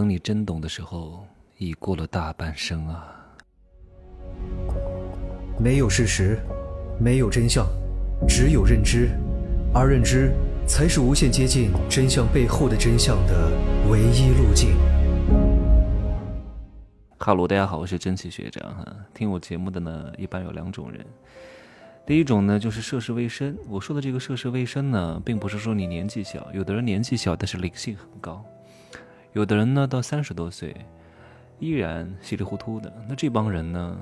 等你真懂的时候，已过了大半生啊。没有事实，没有真相，只有认知，而认知才是无限接近真相背后的真相的唯一路径。哈喽，大家好，我是真奇学长哈。听我节目的呢，一般有两种人。第一种呢，就是涉世未深。我说的这个涉世未深呢，并不是说你年纪小，有的人年纪小，但是灵性很高；有的人呢，到三十多岁，依然稀里糊涂的。那这帮人呢？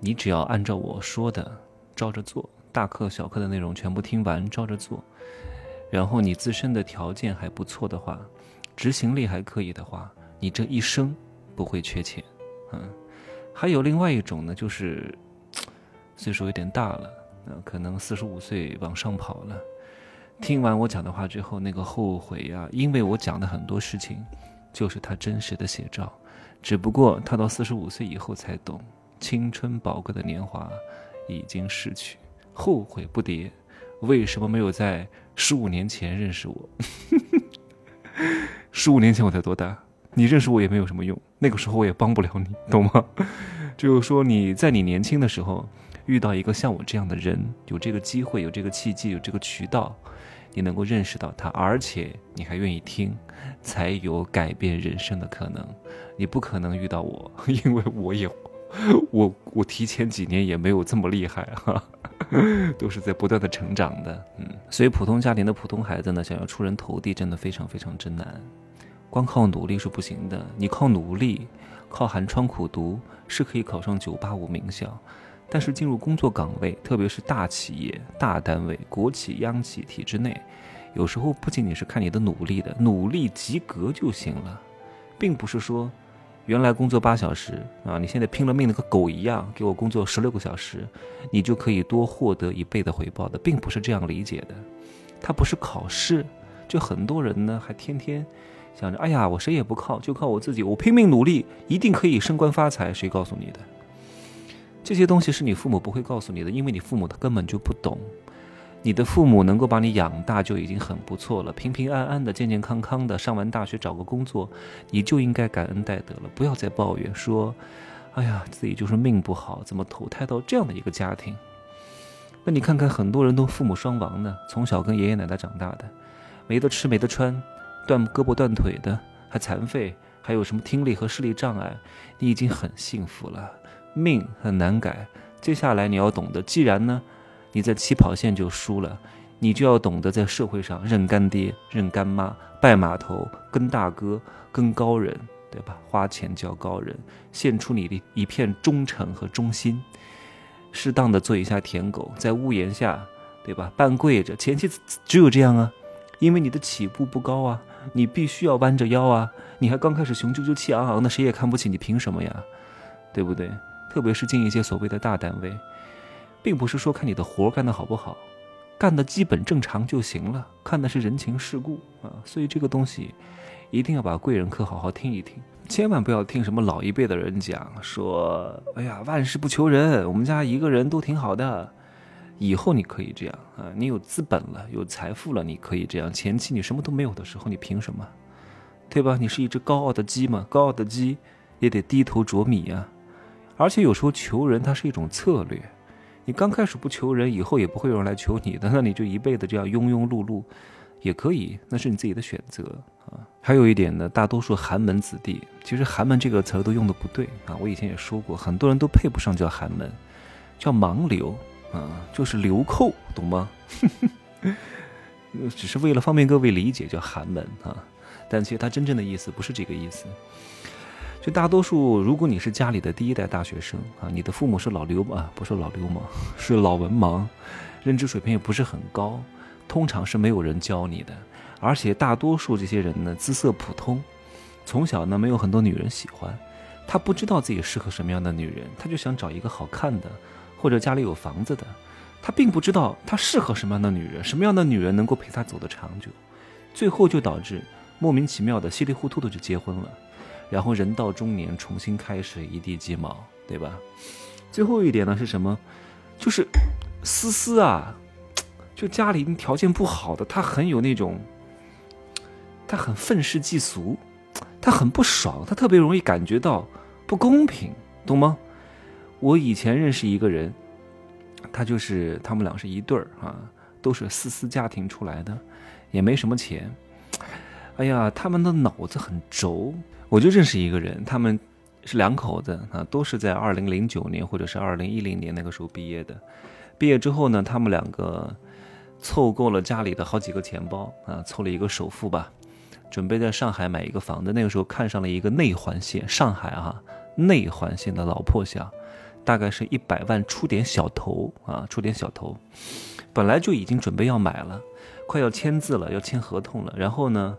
你只要按照我说的照着做，大课小课的内容全部听完，照着做，然后你自身的条件还不错的话，执行力还可以的话，你这一生不会缺钱。嗯，还有另外一种呢，就是 岁数有点大了，那可能四十五岁往上跑了，听完我讲的话之后，那个后悔呀，因为我讲的很多事情就是他真实的写照，只不过他到四十五岁以后才懂。青春宝贵的年华已经逝去，后悔不迭。为什么没有在十五年前认识我？十五年前我才多大？你认识我也没有什么用，那个时候我也帮不了你，懂吗？就是说你在你年轻的时候遇到一个像我这样的人，有这个机会，有这个契机，有这个渠道，你能够认识到他，而且你还愿意听，才有改变人生的可能。你不可能遇到我，因为我也。我我提前几年也没有这么厉害哈，都是在不断的成长的，嗯，所以普通家庭的普通孩子呢，想要出人头地，真的非常非常之难，光靠努力是不行的。你靠努力，靠寒窗苦读是可以考上九八五名校，但是进入工作岗位，特别是大企业、大单位、国企、央企体制内，有时候不仅仅是看你的努力的，努力及格就行了，并不是说。原来工作八小时啊，你现在拼了命的和狗一样，给我工作十六个小时，你就可以多获得一倍的回报的，并不是这样理解的。它不是考试，就很多人呢还天天想着，哎呀，我谁也不靠，就靠我自己，我拼命努力，一定可以升官发财。谁告诉你的？这些东西是你父母不会告诉你的，因为你父母他根本就不懂。你的父母能够把你养大就已经很不错了，平平安安的、健健康康的，上完大学找个工作，你就应该感恩戴德了。不要再抱怨说：“哎呀，自己就是命不好，怎么投胎到这样的一个家庭？”那你看看，很多人都父母双亡的，从小跟爷爷奶奶长大的，没得吃没得穿，断胳膊断腿的，还残废，还有什么听力和视力障碍，你已经很幸福了。命很难改，接下来你要懂得，既然呢。你在起跑线就输了，你就要懂得在社会上认干爹、认干妈、拜码头、跟大哥、跟高人，对吧？花钱交高人，献出你的一片忠诚和忠心，适当的做一下舔狗，在屋檐下，对吧？半跪着，前期只有这样啊，因为你的起步不高啊，你必须要弯着腰啊，你还刚开始雄赳赳气昂昂的，谁也看不起你，凭什么呀？对不对？特别是进一些所谓的大单位。并不是说看你的活干得好不好，干的基本正常就行了，看的是人情世故啊。所以这个东西，一定要把贵人课好好听一听，千万不要听什么老一辈的人讲说，哎呀，万事不求人，我们家一个人都挺好的。以后你可以这样啊，你有资本了，有财富了，你可以这样。前期你什么都没有的时候，你凭什么？对吧？你是一只高傲的鸡嘛，高傲的鸡也得低头啄米呀。而且有时候求人，它是一种策略。你刚开始不求人，以后也不会有人来求你的，那你就一辈子这样庸庸碌碌，也可以，那是你自己的选择啊。还有一点呢，大多数寒门子弟，其实寒门这个词都用的不对啊。我以前也说过，很多人都配不上叫寒门，叫盲流啊，就是流寇，懂吗？只是为了方便各位理解，叫寒门啊。但其实它真正的意思不是这个意思。就大多数，如果你是家里的第一代大学生啊，你的父母是老流啊，不是老流氓，是老文盲，认知水平也不是很高，通常是没有人教你的，而且大多数这些人呢，姿色普通，从小呢没有很多女人喜欢，他不知道自己适合什么样的女人，他就想找一个好看的，或者家里有房子的，他并不知道他适合什么样的女人，什么样的女人能够陪他走得长久，最后就导致莫名其妙的稀里糊涂的就结婚了。然后人到中年，重新开始，一地鸡毛，对吧？最后一点呢是什么？就是思思啊，就家里条件不好的，他很有那种，他很愤世嫉俗，他很不爽，他特别容易感觉到不公平，懂吗？我以前认识一个人，他就是他们俩是一对儿啊，都是私私家庭出来的，也没什么钱。哎呀，他们的脑子很轴。我就认识一个人，他们是两口子啊，都是在二零零九年或者是二零一零年那个时候毕业的。毕业之后呢，他们两个凑够了家里的好几个钱包啊，凑了一个首付吧，准备在上海买一个房子。那个时候看上了一个内环线，上海啊内环线的老破小，大概是一百万出点小头啊，出点小头。本来就已经准备要买了，快要签字了，要签合同了。然后呢？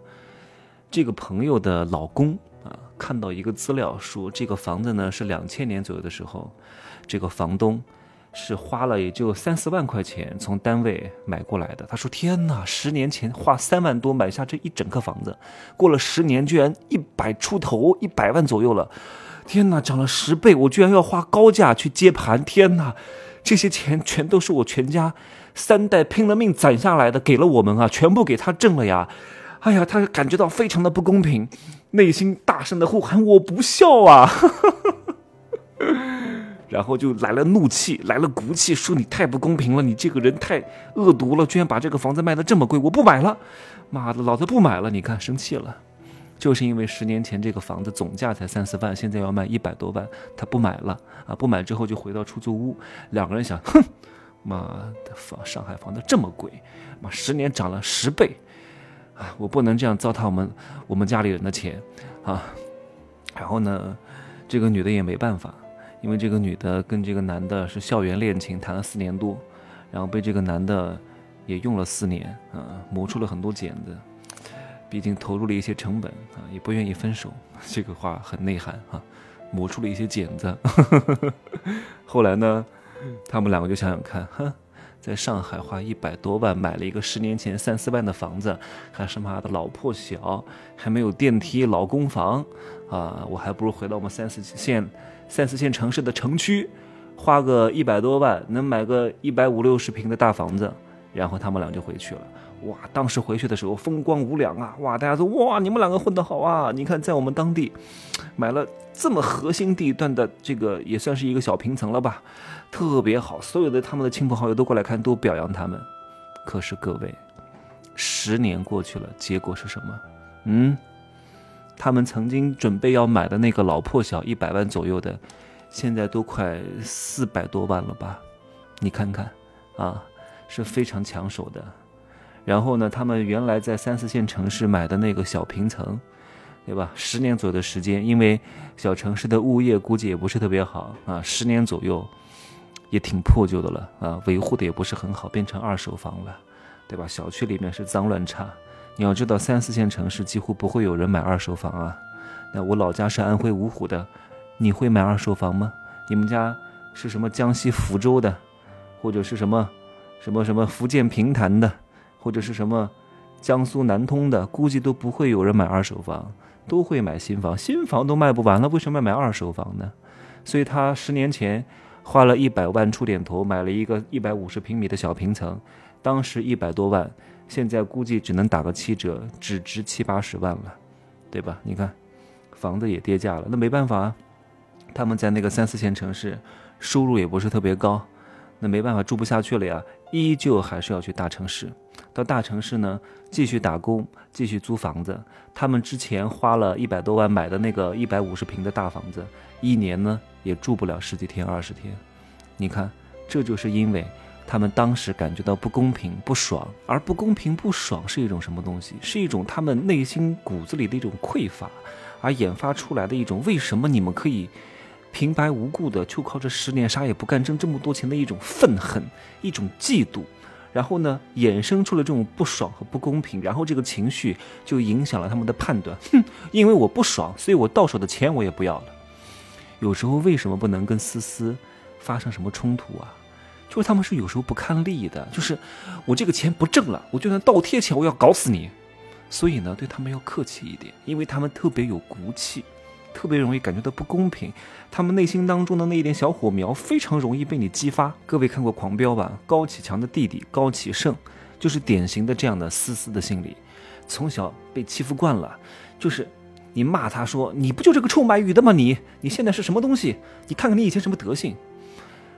这个朋友的老公，看到一个资料说，这个房子呢是两千年左右的时候，这个房东是花了也就三四万块钱从单位买过来的。他说：“天哪，十年前花三万多买下这一整个房子，过了十年居然一百出头，一百万左右了。天哪，涨了十倍，我居然要花高价去接盘。天哪，这些钱全都是我全家三代拼了命攒下来的，给了我们啊，全部给他挣了呀。”哎呀，他感觉到非常的不公平，内心大声的呼喊：“我不孝啊！” 然后就来了怒气，来了骨气，说：“你太不公平了，你这个人太恶毒了，居然把这个房子卖的这么贵，我不买了！妈的，老子不买了！你看，生气了，就是因为十年前这个房子总价才三四万，现在要卖一百多万，他不买了啊！不买之后就回到出租屋，两个人想：哼，妈的，房上海房子这么贵，妈十年涨了十倍。”啊，我不能这样糟蹋我们我们家里人的钱，啊，然后呢，这个女的也没办法，因为这个女的跟这个男的是校园恋情，谈了四年多，然后被这个男的也用了四年，啊，磨出了很多茧子，毕竟投入了一些成本，啊，也不愿意分手，这个话很内涵啊，磨出了一些茧子，后来呢，他们两个就想想看，哼。在上海花一百多万买了一个十年前三四万的房子，还是妈的老破小，还没有电梯，老公房，啊，我还不如回到我们三四线、三四线城市的城区，花个一百多万能买个一百五六十平的大房子，然后他们俩就回去了。哇，当时回去的时候风光无两啊！哇，大家都哇，你们两个混得好啊！你看在我们当地，买了这么核心地段的这个也算是一个小平层了吧。特别好，所有的他们的亲朋好友都过来看，都表扬他们。可是各位，十年过去了，结果是什么？嗯，他们曾经准备要买的那个老破小，一百万左右的，现在都快四百多万了吧？你看看，啊，是非常抢手的。然后呢，他们原来在三四线城市买的那个小平层，对吧？十年左右的时间，因为小城市的物业估计也不是特别好啊，十年左右。也挺破旧的了啊，维护的也不是很好，变成二手房了，对吧？小区里面是脏乱差。你要知道，三四线城市几乎不会有人买二手房啊。那我老家是安徽芜湖的，你会买二手房吗？你们家是什么江西抚州的，或者是什么什么什么福建平潭的，或者是什么江苏南通的，估计都不会有人买二手房，都会买新房。新房都卖不完了，为什么要买二手房呢？所以他十年前。花了一百万出点头，买了一个一百五十平米的小平层，当时一百多万，现在估计只能打个七折，只值七八十万了，对吧？你看，房子也跌价了，那没办法啊。他们在那个三四线城市，收入也不是特别高，那没办法住不下去了呀，依旧还是要去大城市。到大城市呢，继续打工，继续租房子。他们之前花了一百多万买的那个一百五十平的大房子，一年呢也住不了十几天、二十天。你看，这就是因为他们当时感觉到不公平、不爽，而不公平、不爽是一种什么东西？是一种他们内心骨子里的一种匮乏，而研发出来的一种为什么你们可以平白无故的就靠这十年啥也不干挣这么多钱的一种愤恨、一种嫉妒。然后呢，衍生出了这种不爽和不公平，然后这个情绪就影响了他们的判断。哼，因为我不爽，所以我到手的钱我也不要了。有时候为什么不能跟思思发生什么冲突啊？就是他们是有时候不看利的，就是我这个钱不挣了，我就算倒贴钱，我要搞死你。所以呢，对他们要客气一点，因为他们特别有骨气。特别容易感觉到不公平，他们内心当中的那一点小火苗非常容易被你激发。各位看过《狂飙》吧？高启强的弟弟高启盛就是典型的这样的丝丝的心理，从小被欺负惯了，就是你骂他说：“你不就这个臭卖鱼的吗？你你现在是什么东西？你看看你以前什么德行。”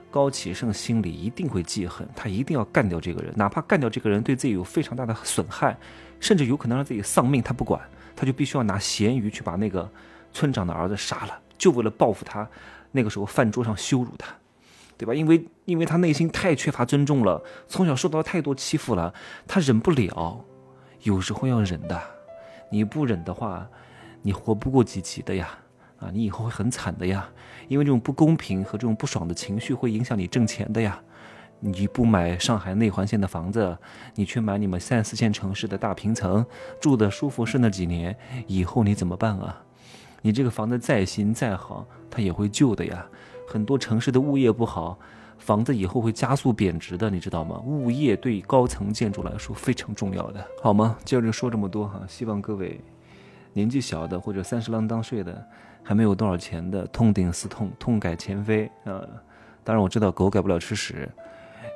高启盛心里一定会记恨，他一定要干掉这个人，哪怕干掉这个人对自己有非常大的损害，甚至有可能让自己丧命，他不管，他就必须要拿咸鱼去把那个村长的儿子杀了，就为了报复他那个时候饭桌上羞辱他，对吧？因为因为他内心太缺乏尊重了，从小受到太多欺负了，他忍不了，有时候要忍的，你不忍的话，你活不过几集的呀。啊，你以后会很惨的呀，因为这种不公平和这种不爽的情绪会影响你挣钱的呀。你不买上海内环线的房子，你去买你们三四线城市的大平层，住的舒服是那几年，以后你怎么办啊？你这个房子再新再好，它也会旧的呀。很多城市的物业不好，房子以后会加速贬值的，你知道吗？物业对高层建筑来说非常重要的，好吗？接着说这么多哈，希望各位年纪小的或者三十郎当岁的。还没有多少钱的，痛定思痛，痛改前非啊！当然我知道狗改不了吃屎，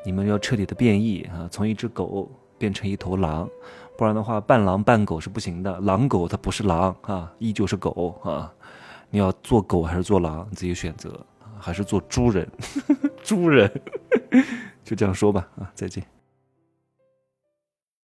你们要彻底的变异啊，从一只狗变成一头狼，不然的话半狼半狗是不行的。狼狗它不是狼啊，依旧是狗啊！你要做狗还是做狼，你自己选择，还是做猪人？猪人，就这样说吧啊！再见。